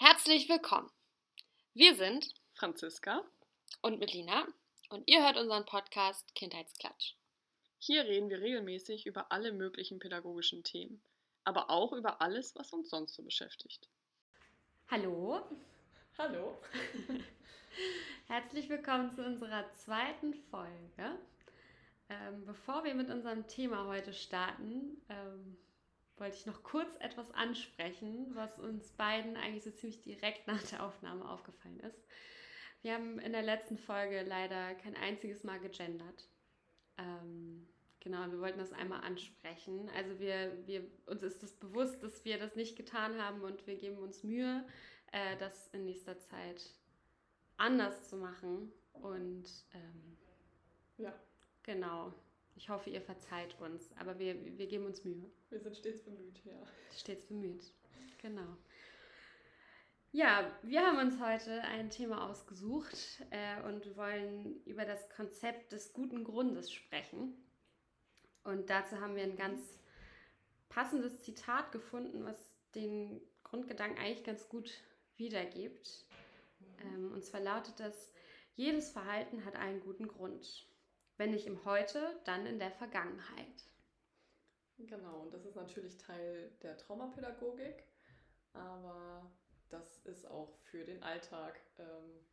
Herzlich willkommen. Wir sind Franziska und Melina und ihr hört unseren Podcast Kindheitsklatsch. Hier reden wir regelmäßig über alle möglichen pädagogischen Themen, aber auch über alles, was uns sonst so beschäftigt. Hallo. Hallo. Herzlich willkommen zu unserer zweiten Folge. Ähm, bevor wir mit unserem Thema heute starten, ähm, wollte ich noch kurz etwas ansprechen, was uns beiden eigentlich so ziemlich direkt nach der Aufnahme aufgefallen ist. Wir haben in der letzten Folge leider kein einziges Mal gegendert. Ähm, genau, wir wollten das einmal ansprechen. Also wir, wir, uns ist es das bewusst, dass wir das nicht getan haben und wir geben uns Mühe, äh, das in nächster Zeit anders zu machen. Und ähm, ja. Genau. Ich hoffe, ihr verzeiht uns, aber wir, wir geben uns Mühe. Wir sind stets bemüht, ja. Stets bemüht, genau. Ja, wir haben uns heute ein Thema ausgesucht äh, und wollen über das Konzept des guten Grundes sprechen. Und dazu haben wir ein ganz passendes Zitat gefunden, was den Grundgedanken eigentlich ganz gut wiedergibt. Ähm, und zwar lautet das, jedes Verhalten hat einen guten Grund. Wenn nicht im Heute, dann in der Vergangenheit. Genau, und das ist natürlich Teil der Traumapädagogik, aber das ist auch für den Alltag ähm,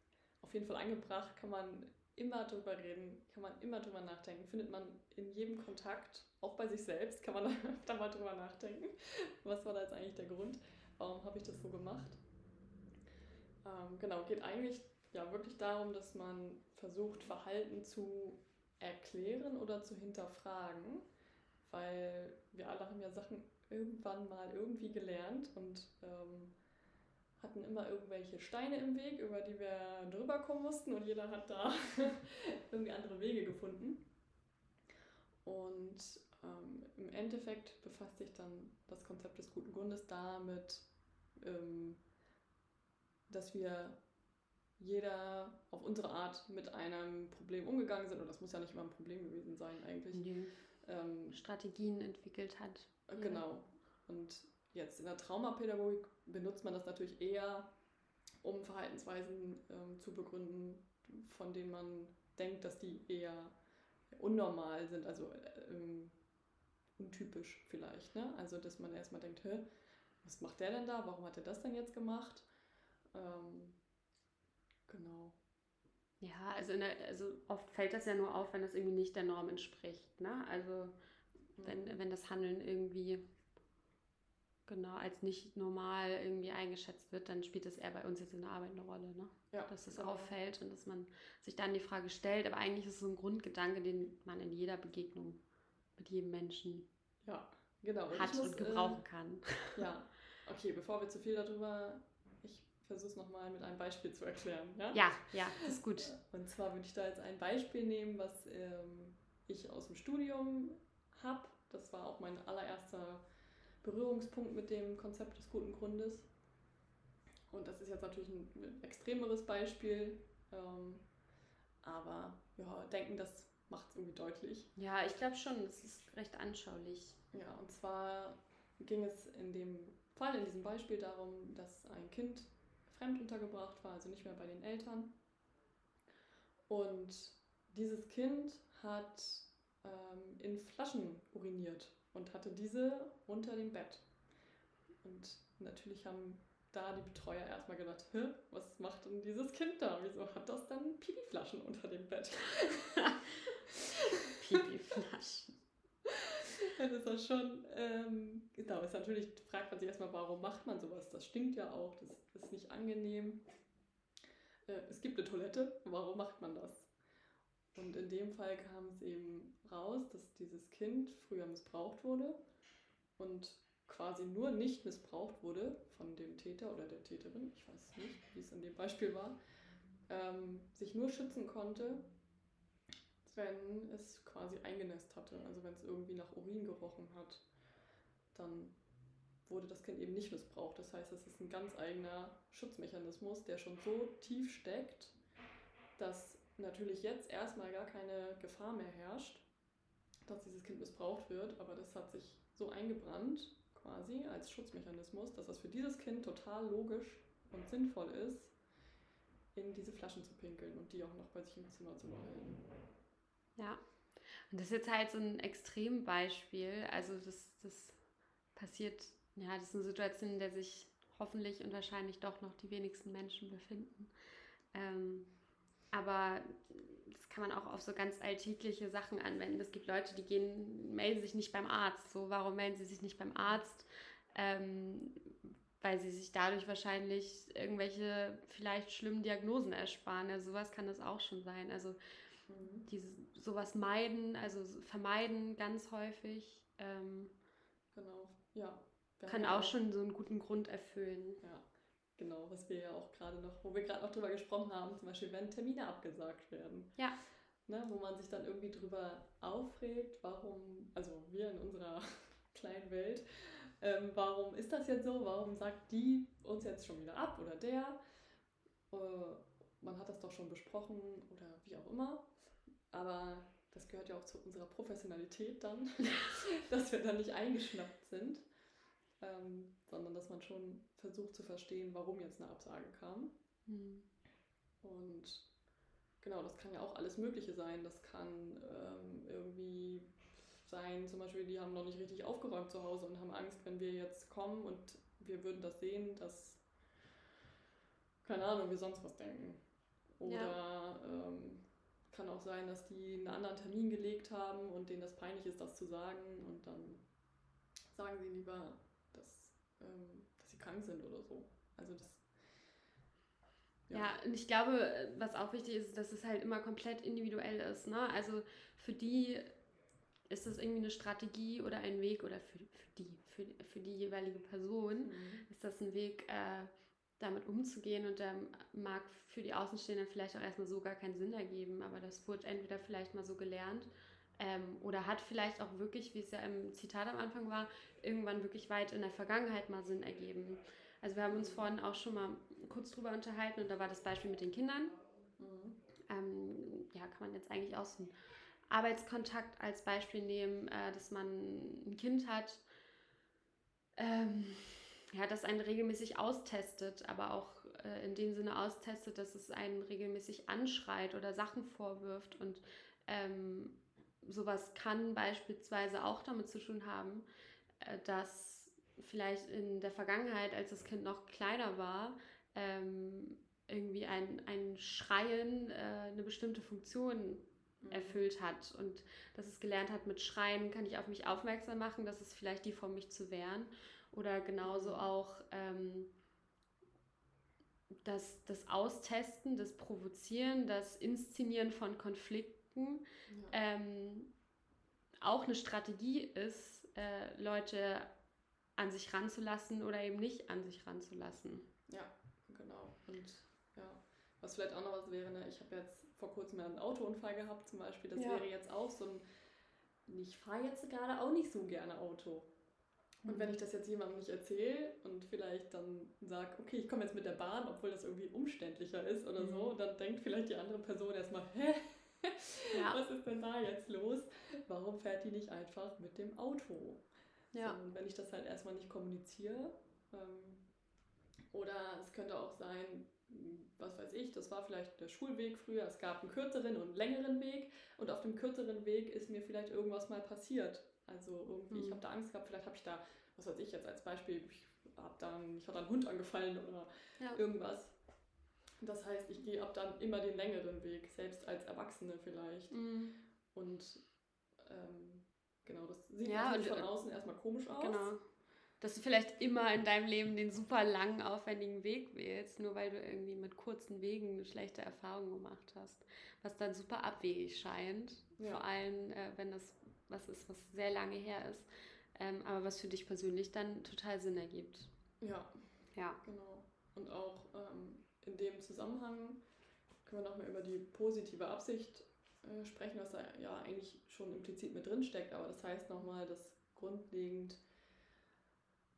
auf jeden Fall angebracht, kann man immer drüber reden, kann man immer drüber nachdenken, findet man in jedem Kontakt, auch bei sich selbst, kann man da mal drüber nachdenken, was war da jetzt eigentlich der Grund, warum habe ich das so gemacht. Ähm, genau, geht eigentlich ja wirklich darum, dass man versucht, Verhalten zu erklären oder zu hinterfragen, weil wir alle haben ja Sachen irgendwann mal irgendwie gelernt und ähm, hatten immer irgendwelche Steine im Weg, über die wir drüber kommen mussten und jeder hat da irgendwie andere Wege gefunden. Und ähm, im Endeffekt befasst sich dann das Konzept des guten Grundes damit, ähm, dass wir jeder auf unsere Art mit einem Problem umgegangen sind. Und das muss ja nicht immer ein Problem gewesen sein eigentlich. Nee. Ähm, Strategien entwickelt hat. Äh, genau. Und jetzt in der Traumapädagogik benutzt man das natürlich eher, um Verhaltensweisen ähm, zu begründen, von denen man denkt, dass die eher unnormal sind, also ähm, untypisch vielleicht. Ne? Also dass man erstmal denkt, Hä, was macht der denn da? Warum hat er das denn jetzt gemacht? Ähm, Genau. Ja, also, der, also oft fällt das ja nur auf, wenn das irgendwie nicht der Norm entspricht. Ne? Also wenn, wenn das Handeln irgendwie genau als nicht normal irgendwie eingeschätzt wird, dann spielt das eher bei uns jetzt in der Arbeit eine Rolle. Ne? Ja, dass es genau. auffällt und dass man sich dann die Frage stellt. Aber eigentlich ist es so ein Grundgedanke, den man in jeder Begegnung mit jedem Menschen ja, genau. hat und, muss, und gebrauchen äh, kann. Ja, okay, bevor wir zu viel darüber versuche es nochmal mit einem Beispiel zu erklären. Ja, ja, ja ist gut. Und zwar würde ich da jetzt ein Beispiel nehmen, was ähm, ich aus dem Studium habe. Das war auch mein allererster Berührungspunkt mit dem Konzept des guten Grundes. Und das ist jetzt natürlich ein, extremeres Beispiel, ähm, aber ja, denken, das macht es irgendwie deutlich. Ja, ich glaube schon, es ist recht anschaulich. Ja, und zwar ging es in dem Fall, in diesem Beispiel darum, dass ein Kind fremd untergebracht war, also nicht mehr bei den Eltern. Und dieses Kind hat ähm, in Flaschen uriniert und hatte diese unter dem Bett. Und natürlich haben da die Betreuer erstmal gedacht, Hä, was macht denn dieses Kind da? Wieso hat das dann Pipi-Flaschen unter dem Bett? Pipi-Flaschen. Das ist das schon, ähm, genau, ist natürlich, fragt man sich erstmal, warum macht man sowas? Das stinkt ja auch, das ist nicht angenehm. Äh, es gibt eine Toilette, warum macht man das? Und in dem Fall kam es eben raus, dass dieses Kind früher missbraucht wurde und quasi nur nicht missbraucht wurde von dem Täter oder der Täterin, ich weiß nicht, wie es in dem Beispiel war, ähm, sich nur schützen konnte, wenn es quasi eingenässt hatte. Also wenn es irgendwie nach Urin gerochen hat, dann wurde das Kind eben nicht missbraucht. Das heißt, es ist ein ganz eigener Schutzmechanismus, der schon so tief steckt, dass natürlich jetzt erstmal gar keine Gefahr mehr herrscht, dass dieses Kind missbraucht wird, aber das hat sich so eingebrannt quasi als Schutzmechanismus, dass das für dieses Kind total logisch und sinnvoll ist, in diese Flaschen zu pinkeln und die auch noch bei sich im Zimmer zu behalten. Ja, und das ist jetzt halt so ein Extrembeispiel. Also das, das passiert, ja, das ist eine Situation, in der sich hoffentlich und wahrscheinlich doch noch die wenigsten Menschen befinden. Ähm, aber das kann man auch auf so ganz alltägliche Sachen anwenden. Es gibt Leute, die gehen, melden sich nicht beim Arzt. So, warum melden sie sich nicht beim Arzt? Ähm, weil sie sich dadurch wahrscheinlich irgendwelche vielleicht schlimmen Diagnosen ersparen. Also sowas kann das auch schon sein. Also mhm. dieses sowas meiden, also vermeiden ganz häufig. Ähm, genau, ja. kann ja auch, auch schon so einen guten Grund erfüllen. Ja, genau, was wir ja auch gerade noch, wo wir gerade noch drüber gesprochen haben, zum Beispiel, wenn Termine abgesagt werden. Ja. Ne, wo man sich dann irgendwie drüber aufregt, warum, also wir in unserer kleinen Welt, ähm, warum ist das jetzt so? Warum sagt die uns jetzt schon wieder ab oder der? Äh, man hat das doch schon besprochen oder wie auch immer. Aber das gehört ja auch zu unserer Professionalität dann, dass wir dann nicht eingeschnappt sind, ähm, sondern dass man schon versucht zu verstehen, warum jetzt eine Absage kam. Mhm. Und genau, das kann ja auch alles Mögliche sein. Das kann ähm, irgendwie sein, zum Beispiel, die haben noch nicht richtig aufgeräumt zu Hause und haben Angst, wenn wir jetzt kommen und wir würden das sehen, dass, keine Ahnung, wir sonst was denken. Oder ja. ähm, kann auch sein, dass die einen anderen Termin gelegt haben und denen das peinlich ist, das zu sagen und dann sagen sie lieber, dass, ähm, dass sie krank sind oder so. Also das. Ja. ja, und ich glaube, was auch wichtig ist, dass es halt immer komplett individuell ist. Ne? Also für die ist das irgendwie eine Strategie oder ein Weg oder für, für die, für, für die jeweilige Person mhm. ist das ein Weg, äh, damit umzugehen und der mag für die Außenstehenden vielleicht auch erstmal so gar keinen Sinn ergeben, aber das wurde entweder vielleicht mal so gelernt ähm, oder hat vielleicht auch wirklich, wie es ja im Zitat am Anfang war, irgendwann wirklich weit in der Vergangenheit mal Sinn ergeben. Also wir haben uns vorhin auch schon mal kurz drüber unterhalten und da war das Beispiel mit den Kindern. Mhm. Ähm, ja, kann man jetzt eigentlich aus dem Arbeitskontakt als Beispiel nehmen, äh, dass man ein Kind hat, ähm, ja, das einen regelmäßig austestet, aber auch äh, in dem Sinne austestet, dass es einen regelmäßig anschreit oder Sachen vorwirft. Und ähm, sowas kann beispielsweise auch damit zu tun haben, äh, dass vielleicht in der Vergangenheit, als das Kind noch kleiner war, ähm, irgendwie ein, ein Schreien äh, eine bestimmte Funktion mhm. erfüllt hat und dass es gelernt hat, mit Schreien kann ich auf mich aufmerksam machen, das ist vielleicht die Form, mich zu wehren. Oder genauso mhm. auch ähm, das, das Austesten, das Provozieren, das Inszenieren von Konflikten ja. ähm, auch eine Strategie ist, äh, Leute an sich ranzulassen oder eben nicht an sich ranzulassen. Ja, genau. Und ja, was vielleicht auch noch was wäre, ne? ich habe jetzt vor kurzem einen Autounfall gehabt zum Beispiel, das ja. wäre jetzt auch so ein, ich fahre jetzt gerade auch nicht so gerne Auto. Und wenn ich das jetzt jemandem nicht erzähle und vielleicht dann sage, okay, ich komme jetzt mit der Bahn, obwohl das irgendwie umständlicher ist oder so, mhm. dann denkt vielleicht die andere Person erstmal, hä? Ja. Was ist denn da jetzt los? Warum fährt die nicht einfach mit dem Auto? Ja. So, und wenn ich das halt erstmal nicht kommuniziere, ähm, oder es könnte auch sein, was weiß ich, das war vielleicht der Schulweg früher, es gab einen kürzeren und einen längeren Weg und auf dem kürzeren Weg ist mir vielleicht irgendwas mal passiert also irgendwie, mhm. ich habe da Angst gehabt, vielleicht habe ich da, was weiß ich jetzt als Beispiel, ich, hab dann, ich hatte einen Hund angefallen oder ja. irgendwas. Das heißt, ich gehe ab dann immer den längeren Weg, selbst als Erwachsene vielleicht. Mhm. Und ähm, genau, das sieht ja, natürlich von außen erstmal komisch aus. Genau. Dass du vielleicht immer in deinem Leben den super langen, aufwendigen Weg wählst, nur weil du irgendwie mit kurzen Wegen eine schlechte Erfahrung gemacht hast. Was dann super abwegig scheint. Ja. Vor allem, äh, wenn das was ist, was sehr lange her ist, ähm, aber was für dich persönlich dann total Sinn ergibt. Ja. Ja. Genau. Und auch ähm, in dem Zusammenhang können wir nochmal über die positive Absicht äh, sprechen, was da ja eigentlich schon implizit mit drin steckt, aber das heißt nochmal, dass grundlegend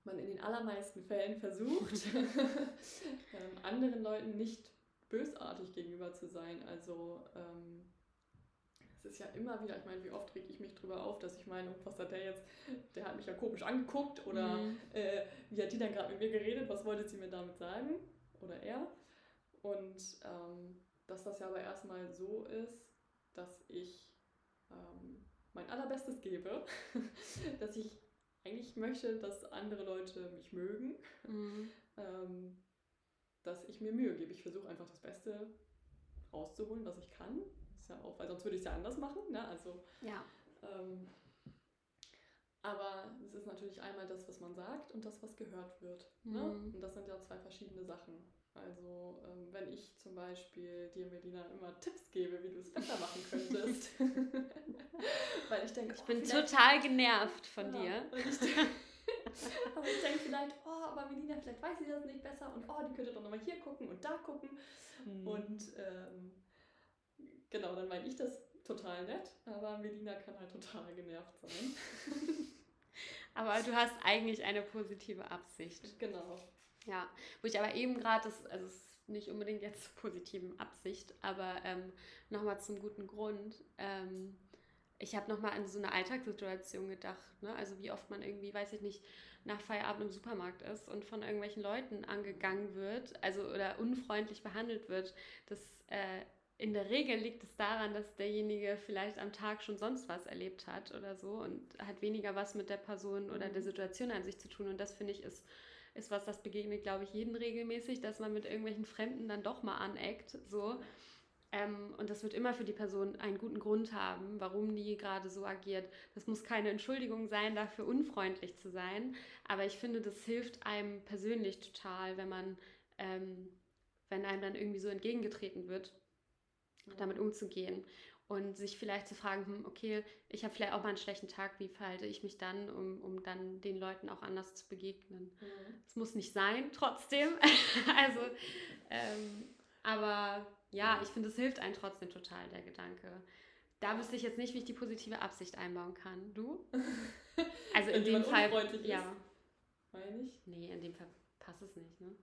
man in den allermeisten Fällen versucht, ähm, anderen Leuten nicht bösartig gegenüber zu sein. Also ähm, ist ja immer wieder, ich meine, wie oft reg ich mich drüber auf, dass ich meine, was hat der jetzt, der hat mich ja komisch angeguckt oder mhm. äh, wie hat die dann gerade mit mir geredet, was wollte sie mir damit sagen? oder er. Und ähm, dass das ja aber erstmal so ist, dass ich ähm, mein allerbestes gebe, dass ich eigentlich möchte, dass andere Leute mich mögen, mhm. ähm, dass ich mir Mühe gebe. Ich versuche einfach das Beste rauszuholen, was ich kann. Ja auch, weil sonst würde ich es ja anders machen. Ne? Also, ja. Ähm, aber es ist natürlich einmal das, was man sagt und das, was gehört wird. Ne? Mhm. Ne? Und das sind ja zwei verschiedene Sachen. Also ähm, wenn ich zum Beispiel dir, Melina, immer Tipps gebe, wie du es besser machen könntest. Weil ich denke, ich oh, bin total genervt von ja, dir. Ich aber ich denke vielleicht, oh, aber Melina, vielleicht weiß sie das nicht besser und oh, die könnte doch nochmal hier gucken und da gucken. Mhm. Und ähm, genau, dann meine ich das total nett, aber Melina kann halt total genervt sein. aber du hast eigentlich eine positive Absicht. Genau. Ja, wo ich aber eben gerade, das, also es ist nicht unbedingt jetzt zur positiven Absicht, aber ähm, nochmal zum guten Grund. Ähm, ich habe nochmal an so eine Alltagssituation gedacht. Ne? Also wie oft man irgendwie, weiß ich nicht, nach Feierabend im Supermarkt ist und von irgendwelchen Leuten angegangen wird, also oder unfreundlich behandelt wird. Das äh, in der Regel liegt es daran, dass derjenige vielleicht am Tag schon sonst was erlebt hat oder so und hat weniger was mit der Person oder der mhm. Situation an sich zu tun. Und das finde ich ist ist was, das begegnet, glaube ich, jeden regelmäßig, dass man mit irgendwelchen Fremden dann doch mal aneckt. So. Ähm, und das wird immer für die Person einen guten Grund haben, warum die gerade so agiert. Das muss keine Entschuldigung sein, dafür unfreundlich zu sein. Aber ich finde, das hilft einem persönlich total, wenn man, ähm, wenn einem dann irgendwie so entgegengetreten wird, damit umzugehen und sich vielleicht zu fragen, hm, okay, ich habe vielleicht auch mal einen schlechten Tag, wie verhalte ich mich dann, um, um dann den Leuten auch anders zu begegnen. Es mhm. muss nicht sein, trotzdem. also, ähm, aber ja, ich finde, es hilft einem trotzdem total, der Gedanke. Da wüsste ich jetzt nicht, wie ich die positive Absicht einbauen kann. Du? Also in dem Fall. Ja. Meine ich? Nee, in dem Fall passt es nicht, ne?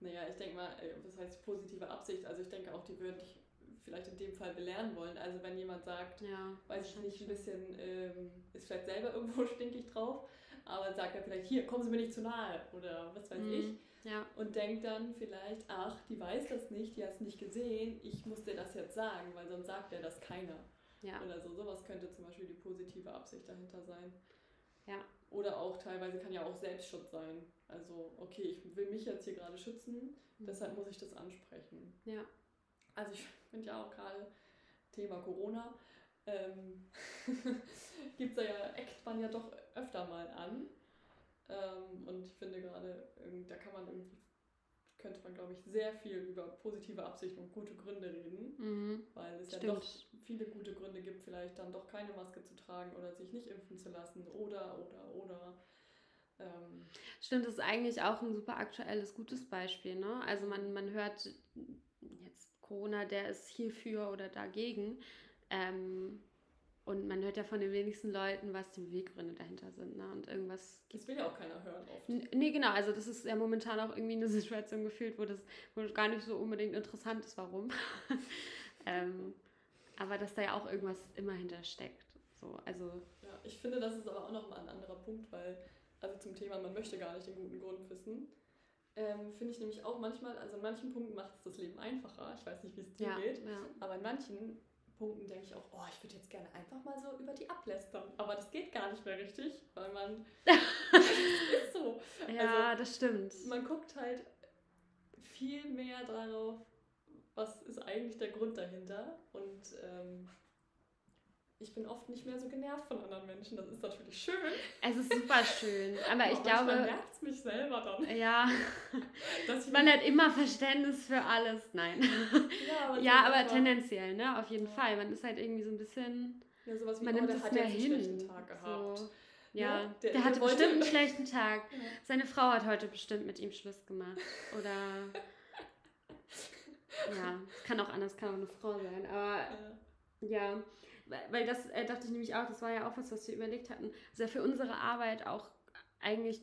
Naja, ich denke mal, äh, was heißt positive Absicht? Also ich denke auch, die würde ich vielleicht in dem Fall belehren wollen. Also wenn jemand sagt, ja, weiß ich nicht, ein bisschen, ähm, ist vielleicht selber irgendwo stinkig drauf, aber sagt er vielleicht, hier, kommen Sie mir nicht zu nahe oder was weiß mhm. ich. Ja. Und denkt dann vielleicht, ach, die weiß das nicht, die hat es nicht gesehen, ich muss dir das jetzt sagen, weil sonst sagt er das keiner. Ja. Oder so. Sowas könnte zum Beispiel die positive Absicht dahinter sein. Ja. Oder auch teilweise kann ja auch Selbstschutz sein. Also, okay, ich will mich jetzt hier gerade schützen, mhm. deshalb muss ich das ansprechen. Ja. Also ich finde ja auch gerade Thema Corona, ähm, gibt es ja, eckt man ja doch öfter mal an. Ähm, und ich finde gerade, da kann man irgendwie, könnte man glaube ich sehr viel über positive Absichten und gute Gründe reden, mhm. weil es Stimmt. ja doch viele gute Gründe gibt, vielleicht dann doch keine Maske zu tragen oder sich nicht impfen zu lassen oder, oder, oder. Ähm, Stimmt, das ist eigentlich auch ein super aktuelles, gutes Beispiel. Ne? Also man, man hört Corona, der ist hierfür oder dagegen. Ähm, und man hört ja von den wenigsten Leuten, was die Beweggründe dahinter sind. Ne? Und irgendwas. Das will ja auch keiner hören oft. Nee, genau. Also, das ist ja momentan auch irgendwie eine Situation gefühlt, wo das wo gar nicht so unbedingt interessant ist, warum. ähm, aber dass da ja auch irgendwas immer hintersteckt. So, also. Ja, ich finde, das ist aber auch nochmal ein anderer Punkt, weil, also zum Thema, man möchte gar nicht den guten Grund wissen. Ähm, Finde ich nämlich auch manchmal, also in manchen Punkten macht es das Leben einfacher. Ich weiß nicht, wie es dir ja, geht, ja. aber in manchen Punkten denke ich auch, oh, ich würde jetzt gerne einfach mal so über die ablästern. Aber das geht gar nicht mehr richtig, weil man. ist so. Ja, also, das stimmt. Man guckt halt viel mehr darauf, was ist eigentlich der Grund dahinter. Und ähm, ich bin oft nicht mehr so genervt von anderen Menschen. Das ist natürlich schön. Es ist super schön. Aber ich glaube. nervt es mich selber dann. Ja. man hat immer Verständnis für alles. Nein. Ja, aber, ja, aber tendenziell, ne? Auf jeden ja. Fall. Man ist halt irgendwie so ein bisschen. Ja, sowas wie, man oh, nimmt es mehr hin. Tag gehabt. So. Ja, ja der, der, hatte der bestimmt einen schlechten Tag. Seine Frau hat heute bestimmt mit ihm Schluss gemacht. Oder. ja, kann auch anders, kann auch eine Frau sein. Aber ja weil das äh, dachte ich nämlich auch, das war ja auch was, was wir überlegt hatten. Ist ja für unsere Arbeit auch eigentlich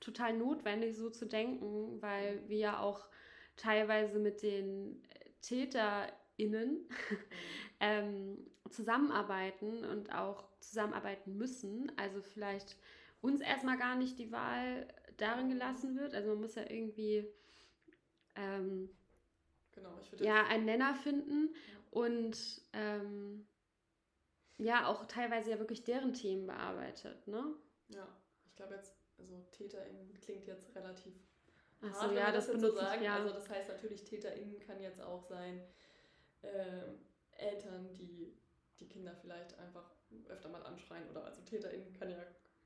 total notwendig, so zu denken, weil wir ja auch teilweise mit den TäterInnen ähm, zusammenarbeiten und auch zusammenarbeiten müssen. Also vielleicht uns erstmal gar nicht die Wahl darin gelassen wird. Also man muss ja irgendwie ähm, genau, ich würde ja, einen Nenner finden und ähm, ja, auch teilweise ja wirklich deren Themen bearbeitet, ne? Ja, ich glaube jetzt, also TäterInnen klingt jetzt relativ Ach so, hart, ja, das das jetzt so ich, sagen. ja. Also das heißt natürlich, TäterInnen kann jetzt auch sein, ähm, Eltern, die die Kinder vielleicht einfach öfter mal anschreien oder also TäterInnen kann ja,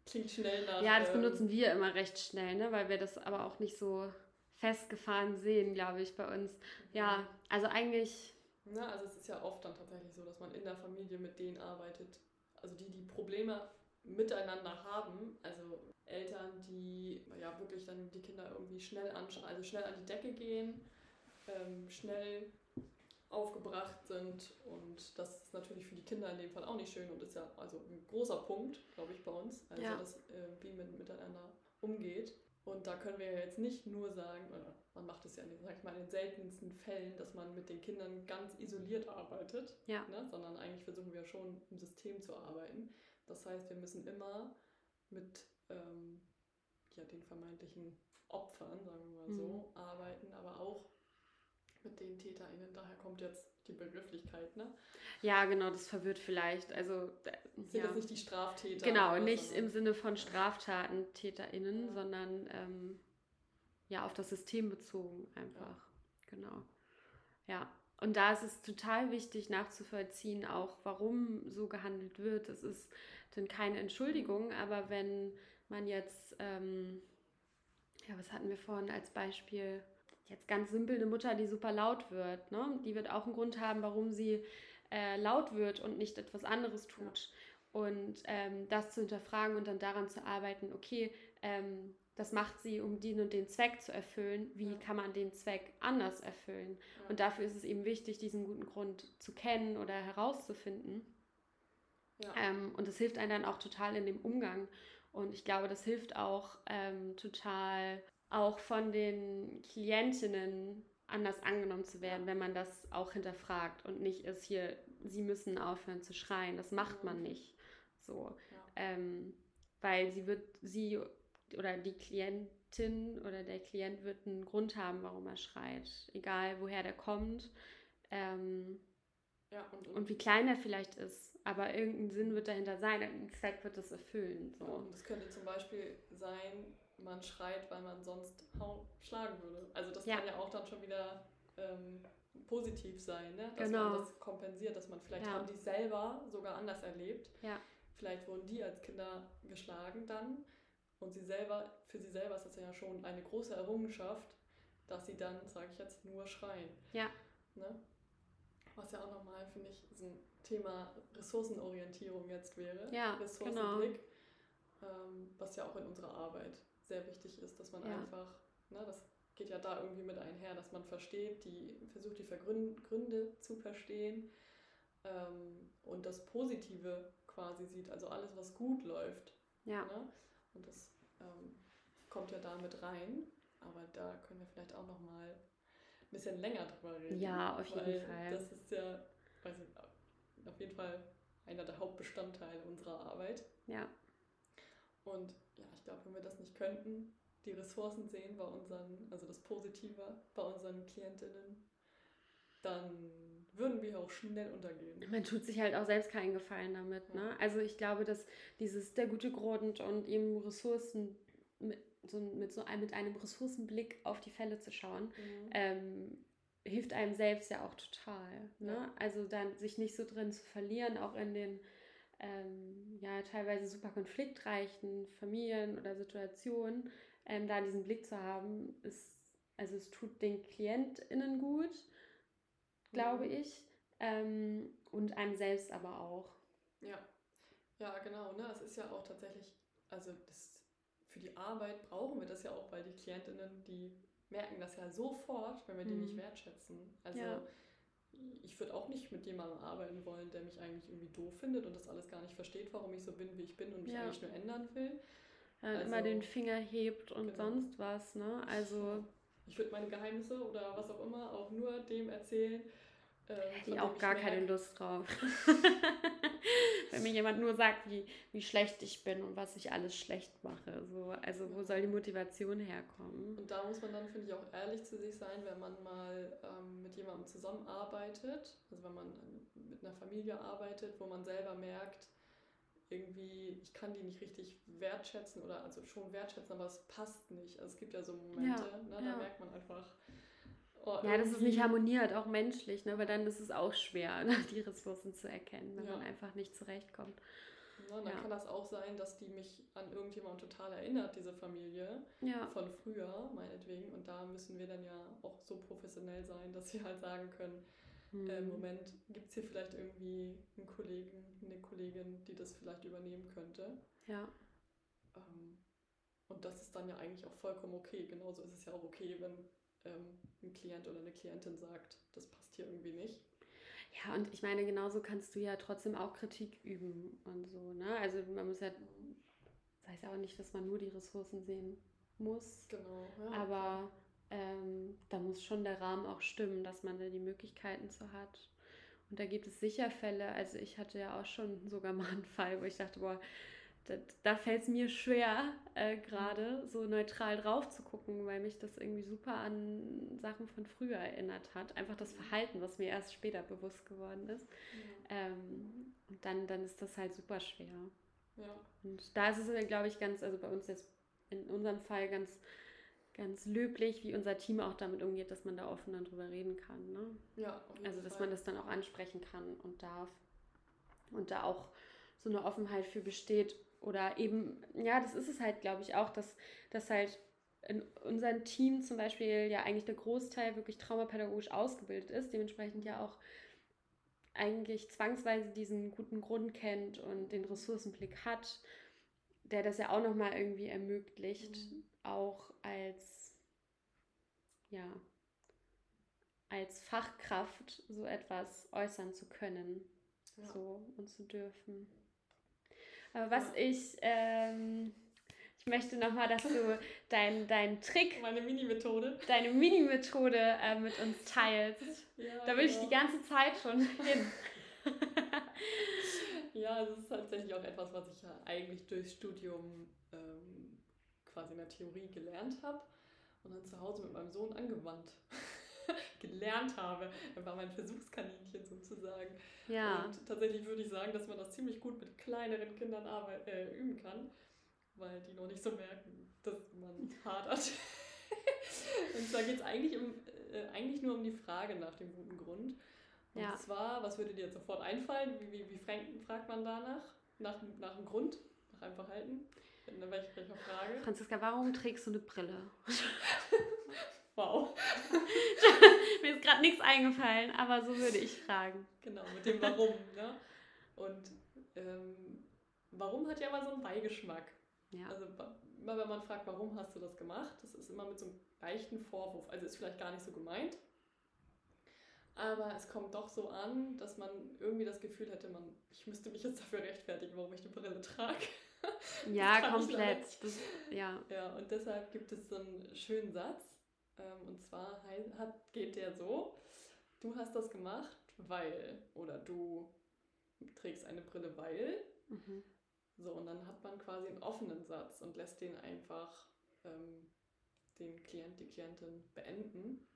klingt schnell nach... Ja, das ähm, benutzen wir immer recht schnell, ne? weil wir das aber auch nicht so festgefahren sehen, glaube ich, bei uns. Ja, also eigentlich, Na, also es ist ja oft dann tatsächlich so, dass man in der Familie mit denen arbeitet, also die die Probleme miteinander haben, also Eltern, die ja wirklich dann die Kinder irgendwie schnell anschauen, also schnell an die Decke gehen, ähm, schnell aufgebracht sind und das ist natürlich für die Kinder in dem Fall auch nicht schön und ist ja also ein großer Punkt, glaube ich, bei uns, also Ja. dass äh, wie man miteinander umgeht. Und da können wir ja jetzt nicht nur sagen, oder man macht es ja, in- sag ich mal, in den seltensten Fällen, dass man mit den Kindern ganz isoliert arbeitet, Ja. ne? sondern eigentlich versuchen wir schon im System zu arbeiten. Das heißt, wir müssen immer mit ähm, ja, den vermeintlichen Opfern, sagen wir mal so, arbeiten, aber auch mit den TäterInnen. Daher kommt jetzt die Begrifflichkeit, ne? ja, genau, das verwirrt vielleicht. Also, Sind ja. jetzt nicht die Straftäter. Genau, nicht sondern- im Sinne von Straftaten, TäterInnen, Ja. sondern ähm, ja, auf das System bezogen einfach. Genau. Ja. Und da ist es total wichtig nachzuvollziehen, auch warum so gehandelt wird. Es ist dann keine Entschuldigung, aber wenn man jetzt, ähm, ja, was hatten wir vorhin als Beispiel? Jetzt ganz simpel eine Mutter, die super laut wird, ne? Die wird auch einen Grund haben, warum sie äh, laut wird und nicht etwas anderes tut. Und ähm, das zu hinterfragen und dann daran zu arbeiten, okay, ähm, das macht sie, um den und den Zweck zu erfüllen. Wie Ja. kann man den Zweck anders erfüllen? Ja. Und dafür ist es eben wichtig, diesen guten Grund zu kennen oder herauszufinden. ja. Ähm, und das hilft einem dann auch total in dem Umgang. Und ich glaube, das hilft auch ähm, total, auch von den Klientinnen anders angenommen zu werden, wenn man das auch hinterfragt und nicht ist hier, sie müssen aufhören zu schreien. Das macht Mhm. man nicht. So. Ja. Ähm, weil sie wird, sie oder die Klientin oder der Klient wird einen Grund haben, warum er schreit. Egal woher der kommt. Ähm, ja, und, und, und wie klein er vielleicht ist, aber irgendein Sinn wird dahinter sein, ein Zweck wird es erfüllen. So. und es könnte zum Beispiel sein, man schreit, weil man sonst hau schlagen würde. Also das Ja. kann ja auch dann schon wieder ähm, positiv sein, ne? dass Genau. man das kompensiert, dass man vielleicht Ja. haben die selber sogar anders erlebt. Ja. Vielleicht wurden die als Kinder geschlagen dann und sie selber, für sie selber ist das ja schon eine große Errungenschaft, dass sie dann, sage ich jetzt, nur schreien. Ja. Ne? Was ja auch nochmal, finde ich, so ein Thema Ressourcenorientierung jetzt wäre. Ja, Ressourcenblick, ähm, was ja auch in unserer Arbeit sehr wichtig ist, dass man Ja. einfach, ne, das geht ja da irgendwie mit einher, dass man versteht, die versucht die Gründe zu verstehen ähm, und das Positive quasi sieht, also alles, was gut läuft. Ja. Ne? Und das ähm, kommt ja da mit rein, aber da können wir vielleicht auch nochmal ein bisschen länger drüber reden. Ja, auf jeden weil Fall. Das ist ja, weiß ich, auf jeden Fall einer der Hauptbestandteile unserer Arbeit. Ja. Und ja, ich glaube, wenn wir das nicht könnten, die Ressourcen sehen bei unseren, also das Positive bei unseren Klientinnen, dann würden wir auch schnell untergehen. Man tut sich halt auch selbst keinen Gefallen damit. Ne? Also ich glaube, dass dieses der gute Grund und eben Ressourcen mit so, mit so einem, mit einem Ressourcenblick auf die Fälle zu schauen, Mhm. ähm, hilft einem selbst ja auch total. Ne? Ja. Also dann sich nicht so drin zu verlieren, auch in den ähm, ja teilweise super konfliktreichen Familien oder Situationen, ähm, da diesen Blick zu haben, ist, also es tut den KlientInnen gut, glaube Mhm. ich, ähm, und einem selbst aber auch. Ja, ja, genau. Ne? Es ist ja auch tatsächlich, also das, für die Arbeit brauchen wir das ja auch, weil die Klientinnen, die merken das ja sofort, wenn wir die nicht Mhm. wertschätzen. Also Ja. Ich würde auch nicht mit jemandem arbeiten wollen, der mich eigentlich irgendwie doof findet und das alles gar nicht versteht, warum ich so bin, wie ich bin und mich Ja. eigentlich nur ändern will. Äh, Also- immer den Finger hebt und Genau. sonst was, ne? Also, Ich würde meine Geheimnisse oder was auch immer auch nur dem erzählen, Ähm, Hätte ich auch gar keine Lust drauf. Wenn mir jemand nur sagt, wie, wie schlecht ich bin und was ich alles schlecht mache. So, also wo soll die Motivation herkommen? Und da muss man dann, finde ich, auch ehrlich zu sich sein, wenn man mal ähm, mit jemandem zusammenarbeitet, also wenn man ähm, mit einer Familie arbeitet, wo man selber merkt, irgendwie, ich kann die nicht richtig wertschätzen oder also schon wertschätzen, aber es passt nicht. Also es gibt ja so Momente, Ja, ne, da ja. merkt man Ja, dass es irgendwie- nicht harmoniert, auch menschlich, ne? weil dann ist es auch schwer, ne? die Ressourcen zu erkennen, wenn Ja. man einfach nicht zurechtkommt. Ne, dann Ja. kann das auch sein, dass die mich an irgendjemand total erinnert, diese Familie. Ja, von früher, meinetwegen. Und da müssen wir dann ja auch so professionell sein, dass wir halt sagen können, hm. äh, Moment, gibt es hier vielleicht irgendwie einen Kollegen, eine Kollegin, die das vielleicht übernehmen könnte? ja, Ähm, und das ist dann ja eigentlich auch vollkommen okay. Genauso ist es ja auch okay, wenn ähm, ein Klient oder eine Klientin sagt, das passt hier irgendwie nicht. ja, und ich meine, genauso kannst du ja trotzdem auch Kritik üben und so. Ne? Also man muss ja, das heißt ja auch nicht, dass man nur die Ressourcen sehen muss, Genau. Ja, aber ähm, da muss schon der Rahmen auch stimmen, dass man da die Möglichkeiten zu hat. Und da gibt es sicher Fälle, also ich hatte ja auch schon sogar mal einen Fall, wo ich dachte, boah, da, da fällt es mir schwer, äh, gerade so neutral drauf zu gucken, weil mich das irgendwie super an Sachen von früher erinnert hat. Einfach das Verhalten, was mir erst später bewusst geworden ist. Ja. Ähm, und dann, dann ist das halt super schwer. ja. Und da ist es, glaube ich, ganz, also bei uns jetzt in unserem Fall ganz, ganz löblich, wie unser Team auch damit umgeht, dass man da offen dann drüber reden kann. Ne? ja Also, dass Fall. man das dann auch ansprechen kann und darf. Und da auch so eine Offenheit für besteht. Oder eben, ja, das ist es halt, glaube ich, auch, dass, dass halt in unserem Team zum Beispiel ja eigentlich der Großteil wirklich traumapädagogisch ausgebildet ist, dementsprechend ja auch eigentlich zwangsweise diesen guten Grund kennt und den Ressourcenblick hat, der das ja auch nochmal irgendwie ermöglicht, Mhm. auch als, ja, als Fachkraft so etwas äußern zu können Ja. so und zu dürfen. Aber was Ja. ich, ähm, ich möchte nochmal, dass du deinen dein Trick, Meine Mini-Methode. deine Mini-Methode äh, mit uns teilst. Ja, Da will ich genau. die ganze Zeit schon hin. Ja, es ist tatsächlich auch etwas, was ich ja eigentlich durchs Studium ähm, quasi in der Theorie gelernt habe und dann zu Hause mit meinem Sohn angewandt gelernt habe. Er war mein Versuchskaninchen sozusagen. Ja, Und tatsächlich würde ich sagen, dass man das ziemlich gut mit kleineren Kindern arbeit äh, üben kann, weil die noch nicht so merken, dass man hadert. und da geht es eigentlich, um, äh, eigentlich nur um die Frage nach dem guten Grund. Und Ja. zwar, was würde dir jetzt sofort einfallen? Wie, wie, wie fragt, fragt man danach? Nach, nach dem Grund? Nach einem Verhalten? In welcher Frage? Franziska, warum trägst du eine Brille? Wow. Mir ist gerade nichts eingefallen, aber so würde ich fragen. Genau, mit dem Warum. ne? Und ähm, warum hat ja immer so einen Beigeschmack. Ja, Also immer wenn man fragt, warum hast du das gemacht, das ist immer mit so einem leichten Vorwurf. Also ist vielleicht gar nicht so gemeint. Aber es kommt doch so an, dass man irgendwie das Gefühl hätte, man, ich müsste mich jetzt dafür rechtfertigen, warum ich eine Brille trage. ja komplett. Das, ja, Ja, und deshalb gibt es so einen schönen Satz. Ähm, und zwar hat, geht der so, du hast das gemacht, weil, oder du trägst eine Brille, weil. mhm. So, und dann hat man quasi einen offenen Satz und lässt den einfach ähm, den Klient, die Klientin beenden.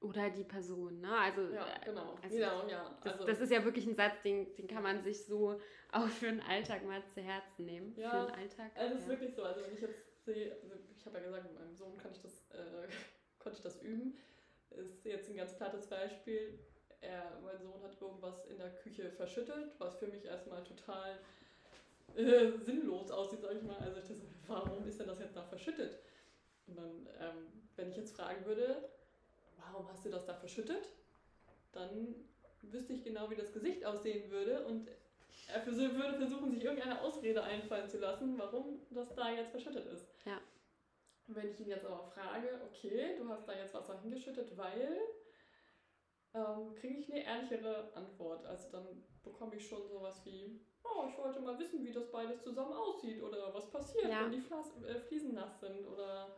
Oder die Person, ne? Also, Ja, äh, genau. also genau, ja. Das, also, das ist ja wirklich ein Satz, den, den kann man sich so auch für den Alltag mal zu Herzen nehmen. Ja, für den Alltag. also es ist ja. wirklich so, also wenn ich jetzt sehe, also ich habe ja gesagt, mit meinem Sohn kann ich das, äh, ich das üben. Ist jetzt ein ganz plattes Beispiel. Er, mein Sohn hat irgendwas in der Küche verschüttet, was für mich erstmal total äh, sinnlos aussieht, sag ich mal. Also ich dachte, warum ist denn das jetzt da verschüttet? Und dann, ähm, wenn ich jetzt fragen würde, warum hast du das da verschüttet? Dann wüsste ich genau, wie das Gesicht aussehen würde und er würde versuchen, sich irgendeine Ausrede einfallen zu lassen, warum das da jetzt verschüttet ist. Ja. Und wenn ich ihn jetzt aber frage, okay, du hast da jetzt Wasser hingeschüttet, weil, ähm, kriege ich eine ehrlichere Antwort. Also dann bekomme ich schon sowas wie, oh, ich wollte mal wissen, wie das beides zusammen aussieht oder was passiert, Ja. wenn die Flas äh, Fliesen nass sind oder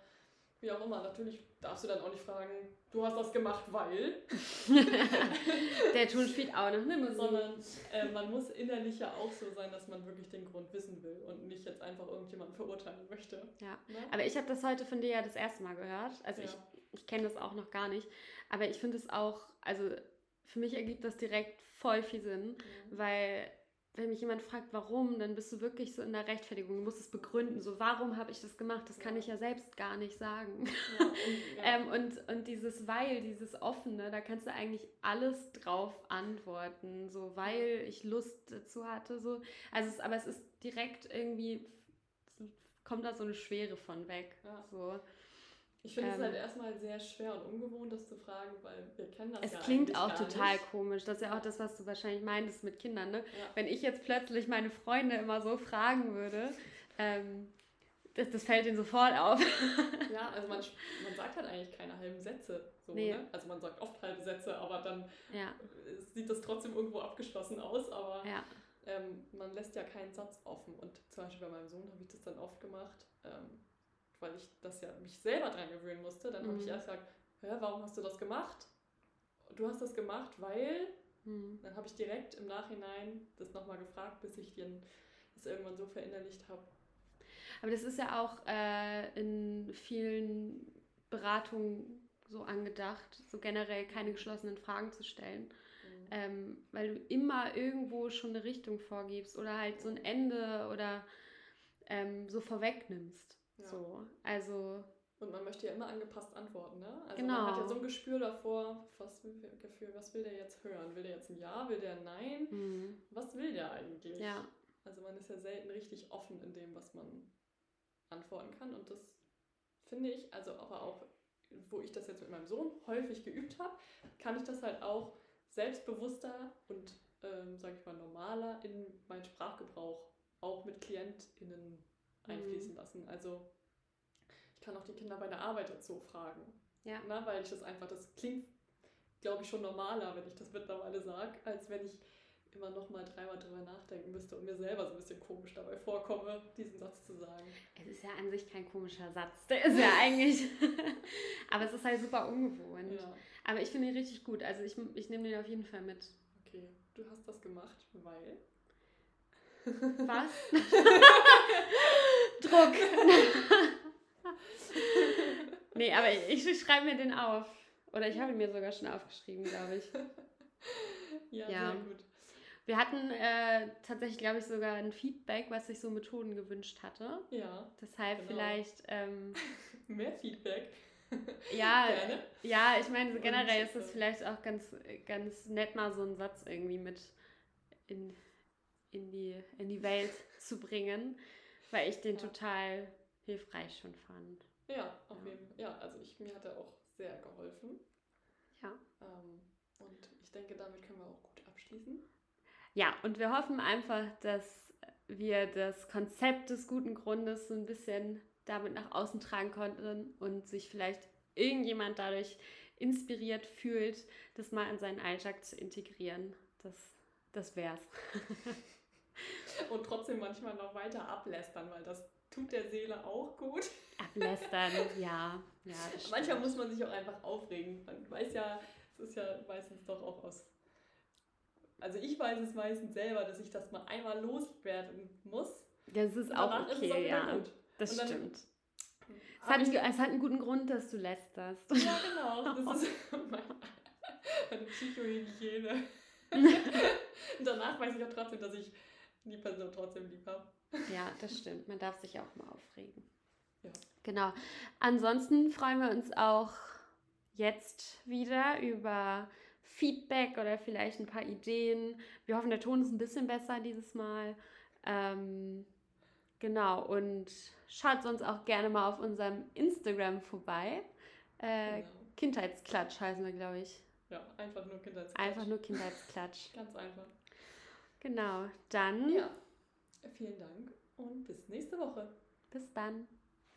wie auch immer, natürlich darfst du dann auch nicht fragen, du hast das gemacht, weil. Der Ton spielt auch noch eine Musik. Sondern äh, man muss innerlich ja auch so sein, dass man wirklich den Grund wissen will und nicht jetzt einfach irgendjemanden verurteilen möchte. Ja, ne? aber ich habe das heute von dir ja das erste Mal gehört. Also ja. ich, ich kenne das auch noch gar nicht. Aber ich finde es auch, also für mich ergibt das direkt voll viel Sinn, mhm. weil wenn mich jemand fragt, warum, dann bist du wirklich so in der Rechtfertigung. Du musst es begründen. So, warum habe ich das gemacht? Das kann ich ja selbst gar nicht sagen. Ja, und, ja. ähm, und, und dieses Weil, dieses Offene, da kannst du eigentlich alles drauf antworten. So, weil ich Lust dazu hatte. So. Also es, aber es ist direkt irgendwie, kommt da so eine Schwere von weg. Ja. So. Ich finde ähm, es halt erstmal sehr schwer und ungewohnt, das zu fragen, weil wir kennen das es ja Es klingt auch total nicht. komisch. Das ist ja auch das, was du wahrscheinlich meintest mit Kindern. Ne? Ja. Wenn ich jetzt plötzlich meine Freunde immer so fragen würde, ähm, das, das, fällt ihnen sofort auf. ja, also man, man sagt halt eigentlich keine halben Sätze. So, nee. ne? Also man sagt oft halbe Sätze, aber dann ja. sieht das trotzdem irgendwo abgeschlossen aus. Aber ja. ähm, man lässt ja keinen Satz offen. Und zum Beispiel bei meinem Sohn habe ich das dann oft gemacht. Weil ich das ja mich selber dran gewöhnen musste. Dann mhm. habe ich erst gesagt, Hä, warum hast du das gemacht? Du hast das gemacht, weil. Mhm. Dann habe ich direkt im Nachhinein das nochmal gefragt, bis ich den, das irgendwann so verinnerlicht habe. Aber das ist ja auch äh, in vielen Beratungen so angedacht, so generell keine geschlossenen Fragen zu stellen. Mhm. Ähm, weil du immer irgendwo schon eine Richtung vorgibst oder halt so ein Ende oder ähm, so vorwegnimmst. Ja. So, also. Und man möchte ja immer angepasst antworten, ne? Also genau. man hat ja so ein Gespür davor, was will, Gefühl, was will der jetzt hören? Will der jetzt ein Ja, will der ein Nein? Mhm. Was will der eigentlich? Ja. Also man ist ja selten richtig offen in dem, was man antworten kann. Und das finde ich, also aber auch, wo ich das jetzt mit meinem Sohn häufig geübt habe, kann ich das halt auch selbstbewusster und, ähm, sage ich mal, normaler in meinen Sprachgebrauch auch mit KlientInnen einfließen mhm. lassen. Also ich kann auch die Kinder bei der Arbeit dazu fragen. Ja. Na, weil ich das einfach, das klingt, glaube ich, schon normaler, wenn ich das mittlerweile sage, als wenn ich immer noch mal dreimal drüber nachdenken müsste und mir selber so ein bisschen komisch dabei vorkomme, diesen Satz zu sagen. Es ist ja an sich kein komischer Satz. Der ist ja eigentlich. Aber es ist halt super ungewohnt. Ja. Aber ich finde ihn richtig gut. Also ich, ich nehme den auf jeden Fall mit. Okay, du hast das gemacht, weil. Was? Druck. nee, aber ich, ich schreibe mir den auf. Oder ich habe ihn mir sogar schon aufgeschrieben, glaube ich. Ja, ja, sehr gut. Wir hatten äh, tatsächlich, glaube ich, sogar ein Feedback, was sich so Methoden gewünscht hatte. Ja. Deshalb genau. vielleicht. Ähm, Mehr Feedback. Ja, Gerne. ja, ich meine, so generell ist es vielleicht auch ganz, ganz nett, mal so einen Satz irgendwie mit in, in, die, in die Welt zu bringen. Weil ich den ja. total hilfreich schon fand. Ja, auf ja. jeden Fall. Ja, also ich, mir hat er auch sehr geholfen. Ja. Ähm, und ich denke, damit können wir auch gut abschließen. Ja, und wir hoffen einfach, dass wir das Konzept des guten Grundes so ein bisschen damit nach außen tragen konnten und sich vielleicht irgendjemand dadurch inspiriert fühlt, das mal in seinen Alltag zu integrieren. Das, das wär's. und trotzdem manchmal noch weiter ablästern, weil das tut der Seele auch gut. Ablästern, ja. ja manchmal muss man sich auch einfach aufregen. Man weiß ja, es ist ja meistens doch auch aus. Also ich weiß es meistens selber, dass ich das mal einmal loswerden muss. Das ist auch okay, ist auch ja. Gut. Das dann, stimmt. Es hat, einen, es hat einen guten Grund, dass du lästerst. Ja, genau. Das ist meine, Psychohygiene. Und danach weiß ich auch trotzdem, dass ich die Person trotzdem lieb habe. Ja, das stimmt. Man darf sich auch mal aufregen. Ja. Genau. Ansonsten freuen wir uns auch jetzt wieder über Feedback oder vielleicht ein paar Ideen. Wir hoffen, der Ton ist ein bisschen besser dieses Mal. Ähm, genau, und schaut sonst auch gerne mal auf unserem Instagram vorbei. Äh, genau. Kindheitsklatsch heißen wir, glaube ich. Ja, einfach nur Kindheitsklatsch. Einfach nur Kindheitsklatsch. Ganz einfach. Genau, dann. Ja, vielen Dank und bis nächste Woche. Bis dann.